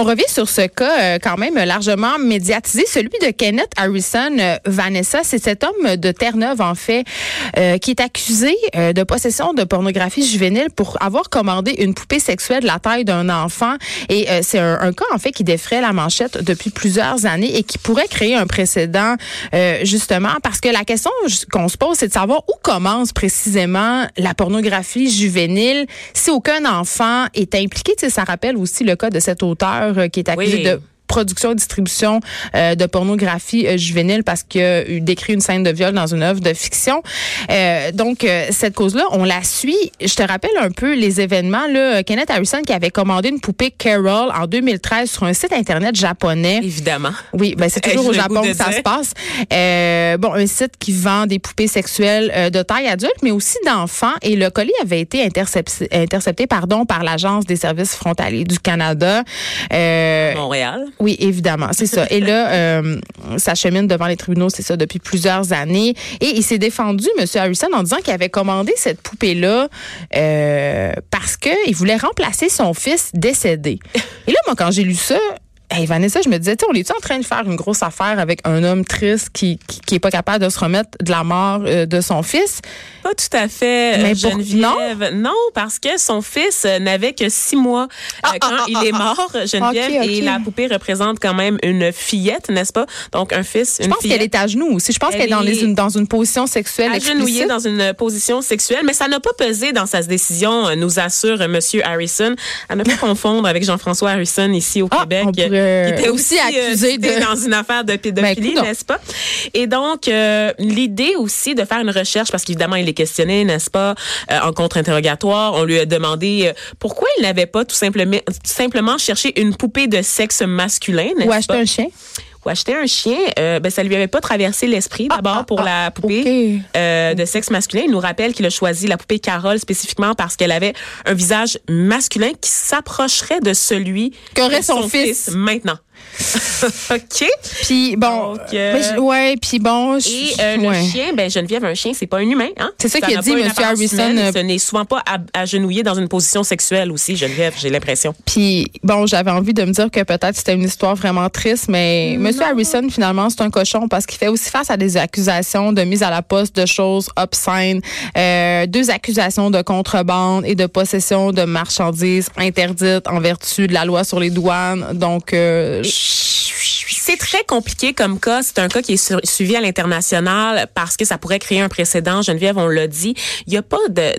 On revient sur ce cas euh, quand même largement médiatisé, celui de Kenneth Harrison. Euh, Vanessa, c'est cet homme de Terre-Neuve, en fait, euh, qui est accusé de possession de pornographie juvénile pour avoir commandé une poupée sexuelle de la taille d'un enfant. Et c'est un, cas, en fait, qui défrait la manchette depuis plusieurs années et qui pourrait créer un précédent, justement, parce que la question qu'on se pose, c'est de savoir où commence précisément la pornographie juvénile si aucun enfant est impliqué. Ça rappelle aussi le cas de cet auteur qui est accusé de production et distribution euh, de pornographie euh, juvénile parce qu'il a décrit une scène de viol dans une œuvre de fiction. Euh, donc, euh, cette cause-là, on la suit. Je te rappelle un peu les événements. Là, Kenneth Harrison qui avait commandé une poupée Carol en 2013 sur un site Internet japonais. Évidemment. Oui, ben c'est toujours au Japon que ça se passe. bon, un site qui vend des poupées sexuelles de taille adulte, mais aussi d'enfants. Et le colis avait été intercepté, intercepté pardon, par l'Agence des services frontaliers du Canada. Montréal. Oui, évidemment, c'est ça. Et là, euh, ça chemine devant les tribunaux, c'est ça, depuis plusieurs années. Et il s'est défendu, M. Harrison, en disant qu'il avait commandé cette poupée-là euh, parce qu'il voulait remplacer son fils décédé. Et là, moi, quand j'ai lu ça, Hey Vanessa, je me disais, on est en train de faire une grosse affaire avec un homme triste qui, qui, est pas capable de se remettre de la mort euh, de son fils? Pas tout à fait, Mais Geneviève. non? parce que son fils euh, n'avait que six mois euh, quand il est mort, Geneviève, et la poupée représente quand même une fillette, n'est-ce pas? Donc un fils, une Je pense qu'elle est à genoux aussi. Je pense qu'elle est dans, une, dans une position sexuelle agenouillée dans une position sexuelle, mais ça n'a pas pesé dans sa décision, nous assure Monsieur Harrison. À ne pas confondre avec Jean-François Harrison ici au ah, Québec qui était aussi, euh, accusé de dans une affaire de pédophilie, ben, n'est-ce pas? Et donc euh, l'idée aussi de faire une recherche parce qu'évidemment il est questionné, n'est-ce pas, euh, en contre-interrogatoire, on lui a demandé pourquoi il n'avait pas tout simplement simplement cherché une poupée de sexe masculin, n'est-ce Ou acheter un chien. Ou acheter un chien, euh, ben, ça lui avait pas traversé l'esprit. Ah, D'abord, pour ah, la ah, poupée euh, de sexe masculin, il nous rappelle qu'il a choisi la poupée Carole spécifiquement parce qu'elle avait un visage masculin qui s'approcherait de celui qu'aurait son, fils maintenant. OK. Puis bon, euh, ouais, puis bon, et euh, le chien, ben Geneviève, un chien, c'est pas un humain, hein? C'est ça, qu'il a dit, Monsieur Harrison. Euh, ce n'est souvent pas agenouillé dans une position sexuelle aussi, Geneviève, j'ai l'impression. Puis bon, j'avais envie de me dire que peut-être c'était une histoire vraiment triste, mais Monsieur Harrison, finalement, c'est un cochon parce qu'il fait aussi face à des accusations de mise à la poste de choses obscènes, euh, deux accusations de contrebande et de possession de marchandises interdites en vertu de la loi sur les douanes. Donc euh, c'est très compliqué comme cas. C'est un cas qui est suivi à l'international parce que ça pourrait créer un précédent. Geneviève, on l'a dit. Il y a pas de...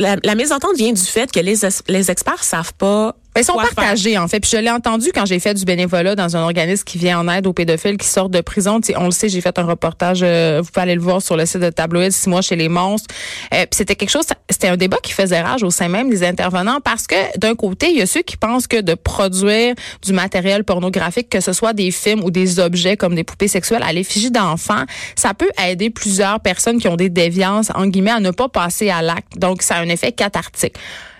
La, la mésentente vient du fait que les, les experts savent pas ils sont partagés, en fait. Puis je l'ai entendu quand j'ai fait du bénévolat dans un organisme qui vient en aide aux pédophiles qui sortent de prison. on le sait, j'ai fait un reportage, euh, vous pouvez aller le voir sur le site de Tabloïd, six mois chez les monstres. Euh, puis c'était quelque chose, c'était un débat qui faisait rage au sein même des intervenants parce que d'un côté, il y a ceux qui pensent que de produire du matériel pornographique, que ce soit des films ou des objets comme des poupées sexuelles à l'effigie d'enfants, ça peut aider plusieurs personnes qui ont des déviances, en guillemets, à ne pas passer à l'acte. Donc, ça a un effet cathartique.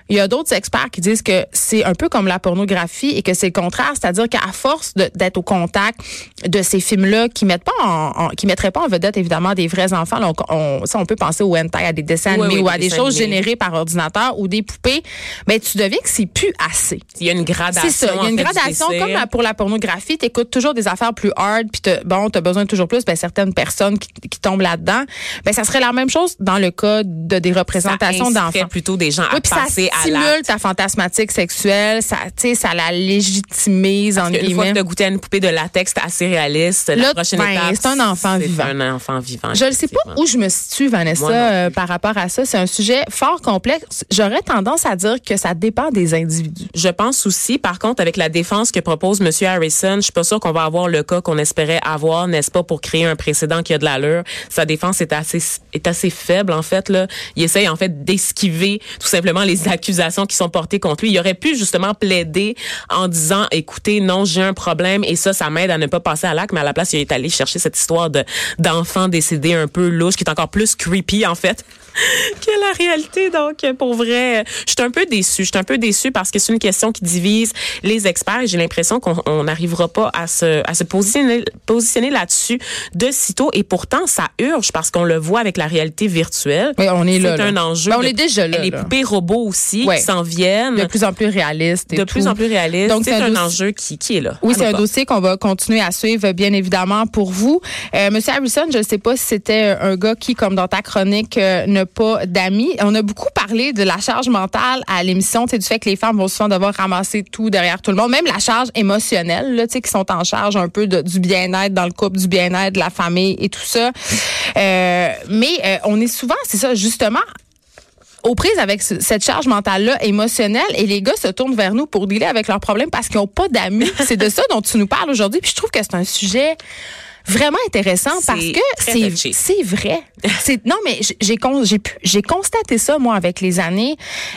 Il y a d'autres experts qui disent que c'est un peu comme la pornographie et que c'est le contraire, c'est-à-dire qu'à force d'être au contact de ces films-là qui mettent pas en, qui mettraient pas en vedette évidemment des vrais enfants, là, on, ça on peut penser au hentai, à des dessins animés ou à des, choses générées par ordinateur ou des poupées, mais tu deviens que c'est plus assez. Il y a une gradation. C'est ça, il y a une gradation comme pour la pornographie, tu écoutes toujours des affaires plus hard puis bon, tu as besoin de toujours plus ben certaines personnes qui, qui tombent là-dedans. Ben ça serait la même chose dans le cas de des représentations d'enfants. plutôt des gens à passer stimule ta fantasmatique sexuelle, ça, ça la légitimise en guillemets. Une fois que tu goûté à une poupée de latex assez réaliste, la prochaine ben, étape, c'est un enfant vivant. un enfant vivant. Je ne sais pas où je me situe, Vanessa, euh, par rapport à ça. C'est un sujet fort complexe. J'aurais tendance à dire que ça dépend des individus. Je pense aussi, par contre, avec la défense que propose M. Harrison, je suis pas sûre qu'on va avoir le cas qu'on espérait avoir, n'est-ce pas, pour créer un précédent qui a de l'allure. Sa défense est assez est assez faible en fait là. Il essaye en fait d'esquiver tout simplement les accusations accusations qui sont portées contre lui. Il aurait pu justement plaider en disant, écoutez, non, j'ai un problème et ça, ça m'aide à ne pas passer à l'acte, mais à la place, il est allé chercher cette histoire de d'enfant décédé un peu louche, qui est encore plus creepy, en fait. que la réalité. Donc, pour vrai, je suis un peu déçue. Je suis un peu déçue parce que c'est une question qui divise les experts et j'ai l'impression qu'on n'arrivera pas à se, à se positionner, positionner là-dessus de sitôt. Et pourtant, ça urge parce qu'on le voit avec la réalité virtuelle. Oui, on est là. C'est un enjeu. Ben, on est déjà là. Les poupées robots aussi qui s'en viennent. De plus en plus réalistes. de plus en plus réalistes. Donc, c'est un, enjeu qui, qui est là. Oui, c'est un dossier qu'on va continuer à suivre, bien évidemment, pour vous. Euh, Monsieur Harrison, je ne sais pas si c'était un gars qui, comme dans ta chronique, euh, ne pas d'amis. On a beaucoup parlé de la charge mentale à l'émission, du fait que les femmes vont souvent devoir ramasser tout derrière tout le monde, même la charge émotionnelle, là, qui sont en charge un peu de, du bien-être dans le couple, du bien-être de la famille et tout ça. Euh, mais euh, on est souvent, c'est ça, justement, aux prises avec cette charge mentale-là émotionnelle et les gars se tournent vers nous pour dealer avec leurs problèmes parce qu'ils n'ont pas d'amis. c'est de ça dont tu nous parles aujourd'hui. Puis je trouve que c'est un sujet vraiment intéressant parce que c'est vrai. Non mais j'ai constaté ça moi avec les années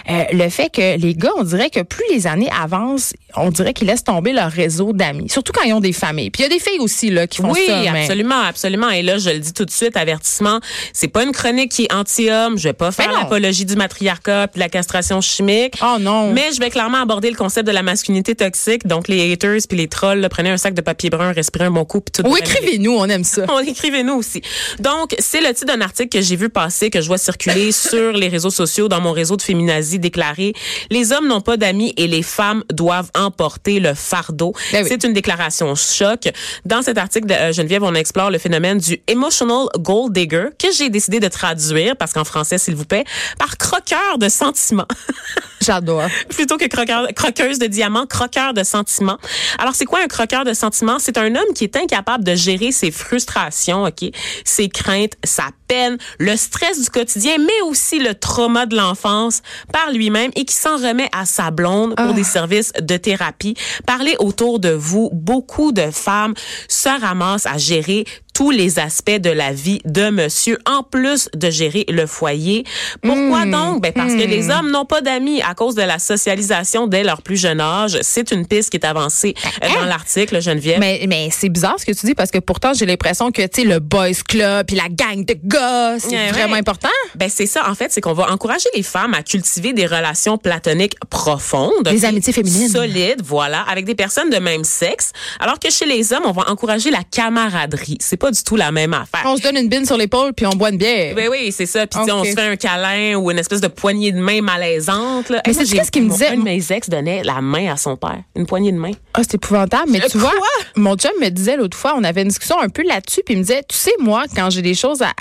euh, le fait que les gars on dirait que plus les années avancent, on dirait qu'ils laissent tomber leur réseau d'amis, surtout quand ils ont des familles. Puis il y a des filles aussi là qui font ça. Oui, absolument, absolument et là je le dis tout de suite avertissement, c'est pas une chronique qui est anti-homme, je vais pas faire l'apologie du matriarcat puis de la castration chimique. Oh non. Mais je vais clairement aborder le concept de la masculinité toxique, donc les haters puis les trolls, prenez un sac de papier brun, respirez un bon coup puis tout. Ou écrivez-nous, on aime ça. on écrivez-nous aussi. Donc, c'est le titre d'un article que j'ai vu passer, que je vois circuler sur les réseaux sociaux, dans mon réseau de féminazie déclaré Les hommes n'ont pas d'amis et les femmes doivent emporter le fardeau. Ben c'est une déclaration choc. Dans cet article de euh, Geneviève, on explore le phénomène du emotional gold digger que j'ai décidé de traduire, parce qu'en français, s'il vous plaît, par croqueur de sentiments. J'adore. Plutôt que croqueur, croqueuse de diamants, croqueur de sentiments. Alors, c'est quoi un croqueur de sentiments? C'est un homme qui est incapable de gérer ses frustrations, OK? Ses craintes, sa peine, le stress du quotidien, mais aussi le trauma de l'enfance par lui-même et qui s'en remet à sa blonde pour des ah. services de thérapie. Parlez autour de vous. Beaucoup de femmes se ramassent à gérer tous les aspects de la vie de monsieur, en plus de gérer le foyer. Pourquoi hmm. donc? Ben parce que les hmm. hommes n'ont pas d'amis à cause de la socialisation dès leur plus jeune âge. C'est une piste qui est avancée euh, dans hein? l'article, Geneviève. Mais, mais c'est bizarre ce que tu dis parce que pourtant, j'ai l'impression que, tu sais, le boys club puis la gang de gars, c'est vraiment important. Ben c'est ça, en fait, c'est qu'on va encourager les femmes à cultiver des relations platoniques profondes. Des amitiés féminines. Solides, voilà, avec des personnes de même sexe. Alors que chez les hommes, on va encourager la camaraderie. C'est pas du tout la même affaire. On se donne une bine sur l'épaule puis on boit une bière. Oui, oui, c'est ça. Puis on se fait un câlin ou une espèce de poignée de main malaisante. Là. Mais c'est qu'est-ce qu'il me disait? Un de mes ex donnait la main à son père. Une poignée de main. Ah, c'est épouvantable. Mais tu vois, mon chum me disait l'autre fois, on avait une discussion un peu là-dessus, puis il me disait, tu sais, moi, quand j'ai des choses à,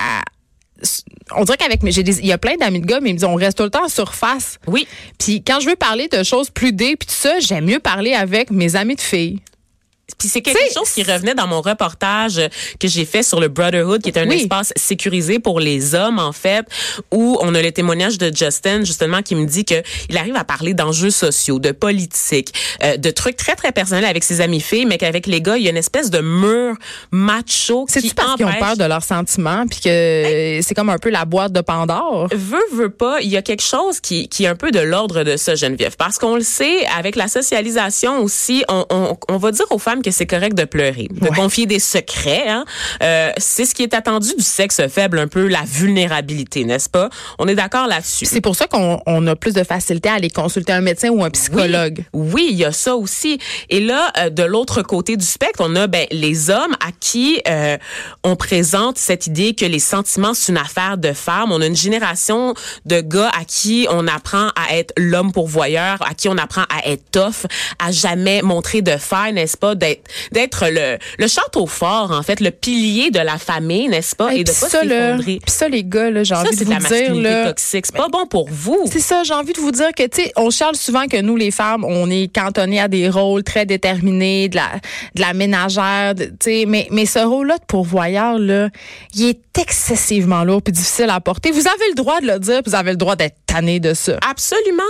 on dirait qu'avec j'ai il y a plein d'amis de gars mais ils me disent on reste tout le temps en surface. Oui. Puis quand je veux parler de choses plus dé puis tout ça, j'aime mieux parler avec mes amis de filles. Puis c'est quelque chose qui revenait dans mon reportage que j'ai fait sur le Brotherhood, qui est un espace sécurisé pour les hommes en fait, où on a le témoignage de Justin justement qui me dit que il arrive à parler d'enjeux sociaux, de politique, euh, de trucs très très personnels avec ses amis filles, mais qu'avec les gars il y a une espèce de mur macho qui empêche. parce qu'ils ont peur de leurs sentiments, puis que c'est comme un peu la boîte de Pandore? Veut veut pas, il y a quelque chose qui qui est un peu de l'ordre de ça Geneviève, parce qu'on le sait avec la socialisation aussi, on, on, on va dire aux femmes que c'est correct de pleurer, de confier des secrets. Hein? Euh, c'est ce qui est attendu du sexe faible, un peu la vulnérabilité, n'est-ce pas? On est d'accord là-dessus. C'est pour ça qu'on a plus de facilité à aller consulter un médecin ou un psychologue. Oui, il y a ça aussi. Et là, euh, de l'autre côté du spectre, on a ben, les hommes à qui euh, on présente cette idée que les sentiments, c'est une affaire de femmes. On a une génération de gars à qui on apprend à être l'homme pourvoyeur, à qui on apprend à être tough, à jamais montrer de faille, n'est-ce pas? d'être le, le château fort, en fait, le pilier de la famille, n'est-ce pas? Et, de pas s'effondrer. Puis ça, les gars, là, j'ai envie de vous la dire, là. toxique. C'est pas bon pour vous. C'est ça, j'ai envie de vous dire que, tu sais, on charle souvent que nous, les femmes, on est cantonnés à des rôles très déterminés, de la, de la ménagère, tu sais, mais, mais ce rôle-là de pourvoyeur, là, il est excessivement lourd puis difficile à porter. Vous avez le droit de le dire, vous avez le droit d'être tanné de ça. Absolument.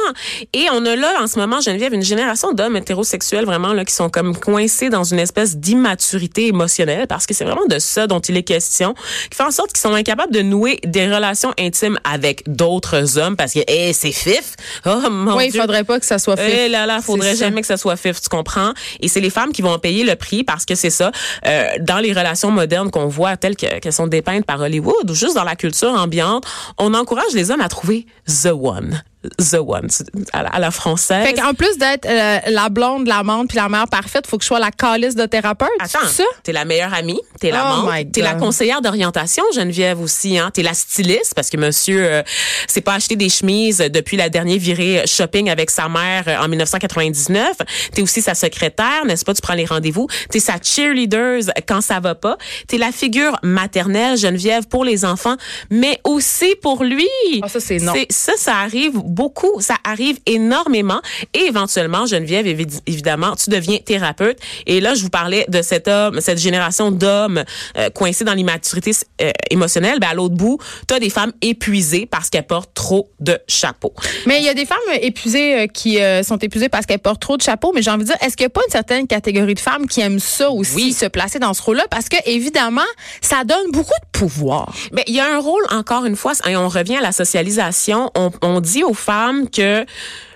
Et on a là, en ce moment, Geneviève, une génération d'hommes hétérosexuels, vraiment, là, qui sont comme coincés dans une espèce d'immaturité émotionnelle parce que c'est vraiment de ça dont il est question, qui fait en sorte qu'ils sont incapables de nouer des relations intimes avec d'autres hommes parce que hey, c'est fif. Oh mon oui, il faudrait pas que ça soit fif. Eh là là, faudrait jamais que ça soit fif, tu comprends? Et c'est les femmes qui vont payer le prix parce que c'est ça. Euh, dans les relations modernes qu'on voit telles qu'elles sont dépeintes par Hollywood ou juste dans la culture ambiante, on encourage les hommes à trouver the one the one à la, française. Fait qu'en plus d'être euh, la blonde, l'amante puis la mère parfaite, faut que je sois la calice de thérapeute. Attends, t'es la meilleure amie, t'es la oh t'es la conseillère d'orientation, Geneviève aussi, hein. T'es la styliste parce que Monsieur euh, s'est pas acheté des chemises depuis la dernière virée shopping avec sa mère euh, en 1999. T'es aussi sa secrétaire, n'est-ce pas? Tu prends les rendez-vous. T'es sa cheerleader quand ça va pas. T'es la figure maternelle, Geneviève, pour les enfants, mais aussi pour lui. Ah, ça c'est non. Ça, ça arrive beaucoup, ça arrive énormément. Et éventuellement, Geneviève, évidemment, tu deviens thérapeute. Et là, je vous parlais de cet homme, cette génération d'hommes euh, coincés dans l'immaturité euh, émotionnelle. Ben, à l'autre bout, tu as des femmes épuisées parce qu'elles portent trop de chapeaux. Mais il y a des femmes épuisées euh, qui sont épuisées parce qu'elles portent trop de chapeaux. Mais j'ai envie de dire, est-ce qu'il n'y a pas une certaine catégorie de femmes qui aiment ça aussi, se placer dans ce rôle-là? Parce que, évidemment, ça donne beaucoup de pouvoir. Ben, il y a un rôle, encore une fois, et on revient à la socialisation. On, on dit aux femmes que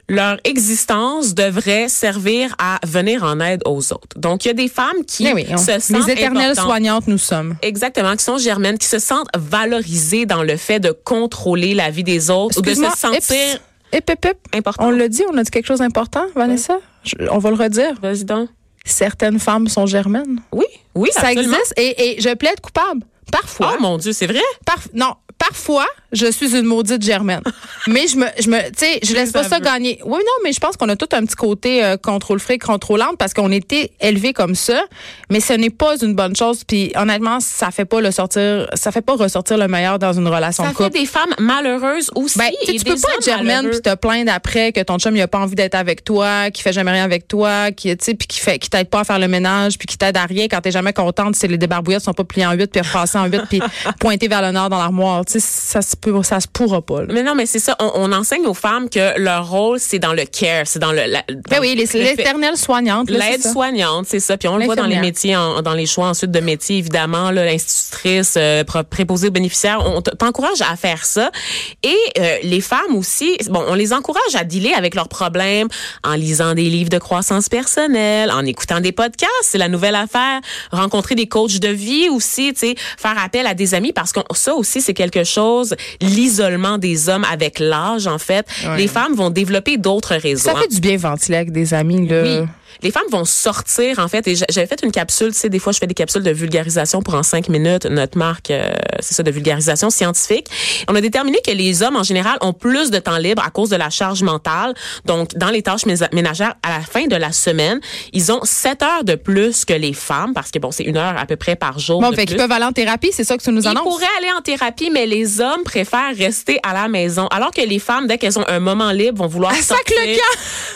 leur existence devrait servir à venir en aide aux autres. Donc, il y a des femmes qui eh se sentent les éternelles soignantes nous sommes. Exactement, qui sont germaines, qui se sentent valorisées dans le fait de contrôler la vie des autres ou de se sentir important. On l'a dit, on a dit quelque chose d'important, Vanessa? on va le redire. Vas-y donc. Certaines femmes sont germaines. Oui, oui, ça existe et, et je plaide coupable. Parfois. Oh mon Dieu, c'est vrai? non, parfois, je suis une maudite germaine. mais je me, je me, tu sais, je laisse pas ça gagner. Oui, non, mais je pense qu'on a tout un petit côté euh, contrôle fric, contrôlante parce qu'on était élevé comme ça. Mais ce n'est pas une bonne chose. Puis honnêtement, ça fait pas le sortir, ça fait pas ressortir le meilleur dans une relation ça de couple. Ça fait des femmes malheureuses aussi. Ben, tu peux pas être germaine puis te plaindre après que ton chum il a pas envie d'être avec toi, qui fait jamais rien avec toi, qui, tu sais, puis qui fait, qui t'aide pas à faire le ménage, puis qui t'aide à rien quand t'es jamais contente si les débarbouillettes sont pas pliées en huit puis repassées en huit puis pointées vers le nord dans l'armoire. Ça se ça se pourra pas. Mais non, mais c'est ça. On, enseigne aux femmes que leur rôle, c'est dans le care, c'est dans le. ben oui, l'éternelle soignante. L'aide soignante, c'est ça. Puis on le voit dans les métiers, dans les choix ensuite de métiers, évidemment, l'institutrice, euh, préposée aux bénéficiaires. On t'encourage à faire ça. Et euh, les femmes aussi, bon, on les encourage à dealer avec leurs problèmes en lisant des livres de croissance personnelle, en écoutant des podcasts. C'est la nouvelle affaire. Rencontrer des coachs de vie aussi, tu sais, faire appel à des amis parce que ça aussi, c'est quelque chose l'isolement des hommes avec l'âge, en fait. Les femmes vont développer d'autres réseaux. Ça fait du bien ventiler avec des amis, là. Oui les femmes vont sortir en fait et j'avais fait une capsule tu sais des fois je fais des capsules de vulgarisation pour en cinq minutes notre marque euh, c'est ça de vulgarisation scientifique. On a déterminé que les hommes en général ont plus de temps libre à cause de la charge mentale. Donc dans les tâches ménagères à la fin de la semaine ils ont sept heures de plus que les femmes parce que bon c'est une heure à peu près par jour bon fait qu'ils peuvent aller en thérapie c'est ça que tu nous annonces? ils pourraient aller en thérapie mais les hommes préfèrent rester à la maison. Alors que les femmes dès qu'elles ont un moment libre vont vouloir sortir,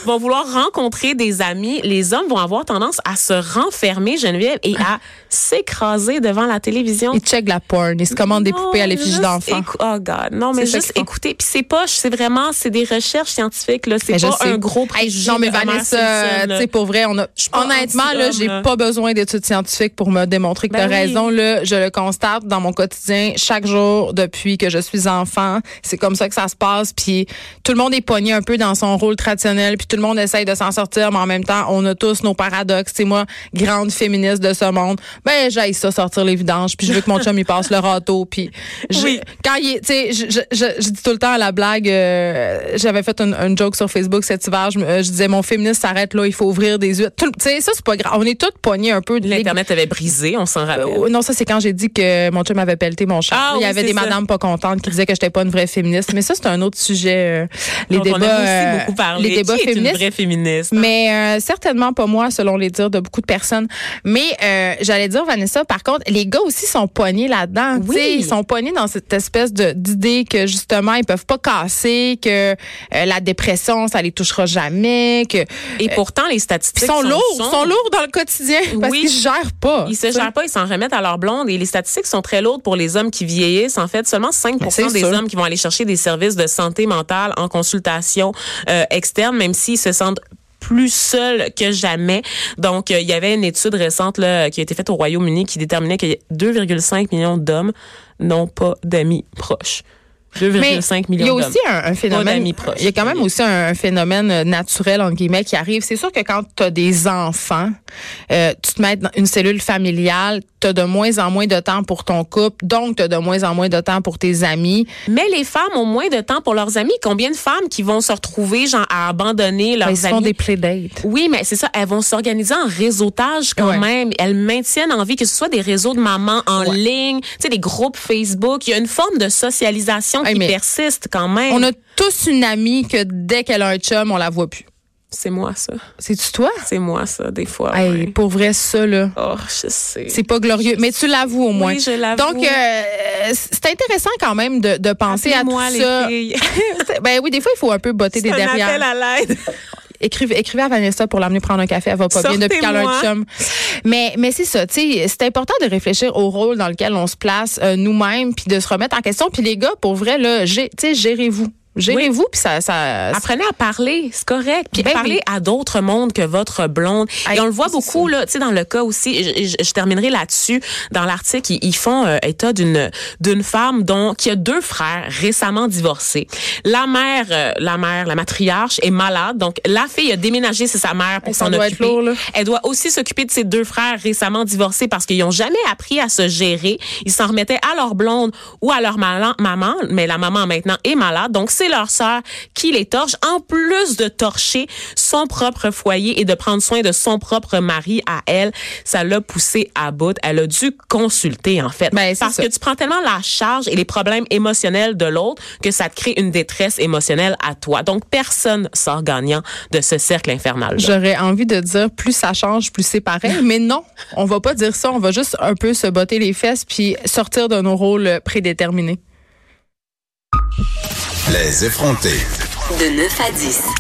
vont vouloir rencontrer des amis les hommes vont avoir tendance à se renfermer, Geneviève, et à s'écraser devant la télévision. Ils checkent la porn, ils se commandent des poupées à l'effigie d'enfants. Oh God, non, mais juste écoutez. Puis c'est pas, c'est vraiment, c'est des recherches scientifiques, là. C'est pas un gros préjugé. non, mais Vanessa, tu sais, pour vrai, on a, honnêtement, là, j'ai pas besoin d'études scientifiques pour me démontrer que ben tu as raison, là. Je le constate dans mon quotidien chaque jour depuis que je suis enfant. C'est comme ça que ça se passe. Puis tout le monde est pogné un peu dans son rôle traditionnel. Puis tout le monde essaye de s'en sortir, mais en même temps, on a tous nos paradoxes. C'est moi, grande féministe de ce monde. Ben, j'aille ça sortir les vidanges, puis je veux que mon chum il passe le râteau, puis quand il, tu sais, je, je, dis tout le temps à la blague, euh, j'avais fait une, joke sur Facebook cet hiver, je, je disais mon féministe s'arrête là, il faut ouvrir des yeux. Tu sais, ça c'est pas grave. On est toutes poignées un peu. L'internet avait brisé, on s'en rappelle. Euh, non, ça c'est quand j'ai dit que mon chum avait pelleté mon chat. Ah il y avait des madames pas contentes qui disaient que j'étais pas une vraie féministe, mais ça c'est un autre sujet. Euh, les débats, on aussi beaucoup parlé. les débats féministes. Une vraie féministe. Hein? Mais certainement pas moi, selon les dires de beaucoup de personnes. Mais euh, j'allais dire, Vanessa, par contre, les gars aussi sont poignés là-dedans. Oui. Ils sont poignés dans cette espèce d'idée que justement, ils peuvent pas casser, que euh, la dépression, ça les touchera jamais. que Et pourtant, les statistiques sont, lourds. Sont... sont lourds dans le quotidien parce qu'ils se gèrent pas. Ils se gèrent pas, ils s'en remettent à leur blonde. Et les statistiques sont très lourdes pour les hommes qui vieillissent. En fait, seulement 5% ben, des hommes qui vont aller chercher des services de santé mentale en consultation euh, externe, même s'ils se sentent plus seuls que jamais. Donc, euh, il y avait une étude récente là, qui a été faite au Royaume-Uni qui déterminait que 2,5 millions d'hommes n'ont pas d'amis proches. 2,5 millions Il y a aussi un, phénomène. Il y a quand même aussi un, phénomène euh, naturel, entre guillemets, qui arrive. C'est sûr que quand tu as des enfants, euh, tu te mets dans une cellule familiale, tu as de moins en moins de temps pour ton couple, donc tu as de moins en moins de temps pour tes amis. Mais les femmes ont moins de temps pour leurs amis. Combien de femmes qui vont se retrouver, genre, à abandonner leurs ben, ils amis? Ils font des playdates. Oui, mais c'est ça. Elles vont s'organiser en réseautage quand même. Elles maintiennent en vie que ce soit des réseaux de mamans en ligne, tu sais, des groupes Facebook. Il y a une forme de socialisation qui persiste quand même. On a tous une amie que dès qu'elle a un chum, on la voit plus. C'est moi, ça. C'est-tu toi? C'est moi, ça, des fois. Hey, Pour vrai, ça, là. Oh, je sais. C'est pas glorieux. Mais tu l'avoues au moins. Oui, je l'avoue. Donc, euh, c'est intéressant quand même de, de penser à tout les ça. Filles. ben oui, des fois, il faut un peu botter des derrière. Un appel à l'aide. Écrivez, écrivez à Vanessa pour l'amener prendre un café. Elle va pas bien depuis qu'elle a un chum. Mais, mais c'est ça, tu sais, c'est important de réfléchir au rôle dans lequel on se place euh, nous-mêmes, puis de se remettre en question. Puis les gars, pour vrai, là, tu sais, gérez-vous. Gérez-vous, puis ça, ça... Apprenez à parler, c'est correct. Puis ben parlez à d'autres mondes que votre blonde. Et on le voit beaucoup, là, tu sais, dans le cas aussi, je, je, terminerai là-dessus, dans l'article, ils, ils, font euh, état d'une d'une femme dont qui a deux frères récemment divorcés. La mère, euh, la mère, la matriarche est malade, donc la fille a déménagé c'est sa mère pour s'en occuper. Lourd, Elle doit aussi s'occuper de ses deux frères récemment divorcés parce qu'ils ont jamais appris à se gérer. Ils s'en remettaient à leur blonde ou à leur maman, mais la maman maintenant est malade, donc c'est leur sœur qui les torche, en plus de torcher son propre foyer et de prendre soin de son propre mari à elle. Ça l'a poussé à bout. Elle a dû consulter, en fait. Ben, parce que tu prends tellement la charge et les problèmes émotionnels de l'autre que ça te crée une détresse émotionnelle à toi. Donc, personne sort gagnant de ce cercle infernal. J'aurais envie de dire plus ça change, plus c'est pareil. mais non, on va pas dire ça. On va juste un peu se botter les fesses puis sortir de nos rôles prédéterminés. Les effrontés. De 9 à 10.